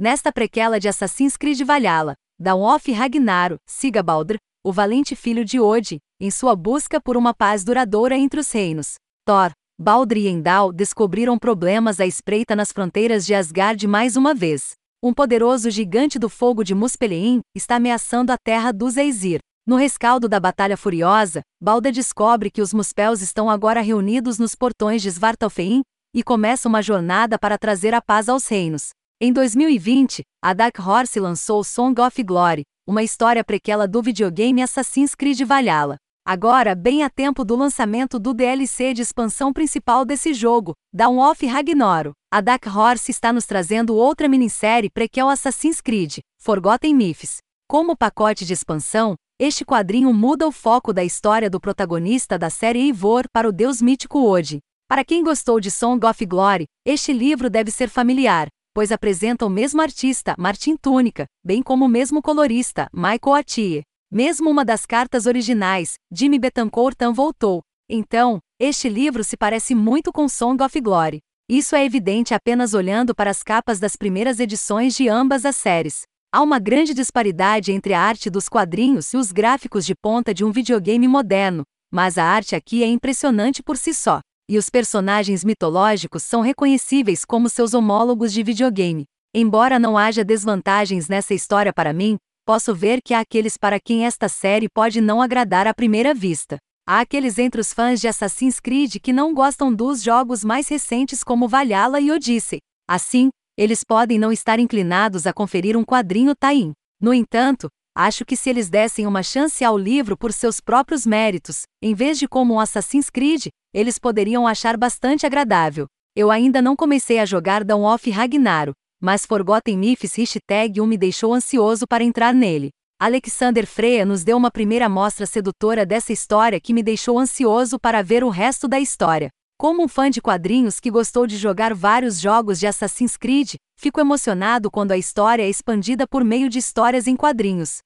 Nesta prequela de Assassin's Creed Valhalla, Dawn of Ragnarok, siga Baldur, o valente filho de Odin, em sua busca por uma paz duradoura entre os reinos. Thor, Baldur e Endal descobriram problemas à espreita nas fronteiras de Asgard mais uma vez. Um poderoso gigante do fogo de Muspelheim está ameaçando a terra dos Aesir. No rescaldo da Batalha Furiosa, Balder descobre que os Muspels estão agora reunidos nos portões de Svartalfheim e começa uma jornada para trazer a paz aos reinos. Em 2020, a Dark Horse lançou Song of Glory, uma história prequela do videogame Assassin's Creed Valhalla. Agora, bem a tempo do lançamento do DLC de expansão principal desse jogo, Dawn of Ragnarok, a Dark Horse está nos trazendo outra minissérie prequel Assassin's Creed, Forgotten Myths. Como pacote de expansão, este quadrinho muda o foco da história do protagonista da série Eivor para o deus mítico Odin. Para quem gostou de Song of Glory, este livro deve ser familiar, pois apresenta o mesmo artista, Martin Túnica, bem como o mesmo colorista, Michael Attier. Mesmo uma das cartas originais, Jimmy Betancourt voltou. Então, este livro se parece muito com Song of Glory. Isso é evidente apenas olhando para as capas das primeiras edições de ambas as séries. Há uma grande disparidade entre a arte dos quadrinhos e os gráficos de ponta de um videogame moderno, mas a arte aqui é impressionante por si só, e os personagens mitológicos são reconhecíveis como seus homólogos de videogame. Embora não haja desvantagens nessa história para mim, posso ver que há aqueles para quem esta série pode não agradar à primeira vista. Há aqueles entre os fãs de Assassin's Creed que não gostam dos jogos mais recentes como Valhalla e Odyssey. Assim, eles podem não estar inclinados a conferir um quadrinho tain. No entanto, acho que se eles dessem uma chance ao livro por seus próprios méritos, em vez de como um Assassin's Creed, eles poderiam achar bastante agradável. Eu ainda não comecei a jogar Dawn of Ragnarok, mas Forgotten Myths hashtag 1 me deixou ansioso para entrar nele. Alexander Freya nos deu uma primeira amostra sedutora dessa história que me deixou ansioso para ver o resto da história. Como um fã de quadrinhos que gostou de jogar vários jogos de Assassin's Creed, fico emocionado quando a história é expandida por meio de histórias em quadrinhos.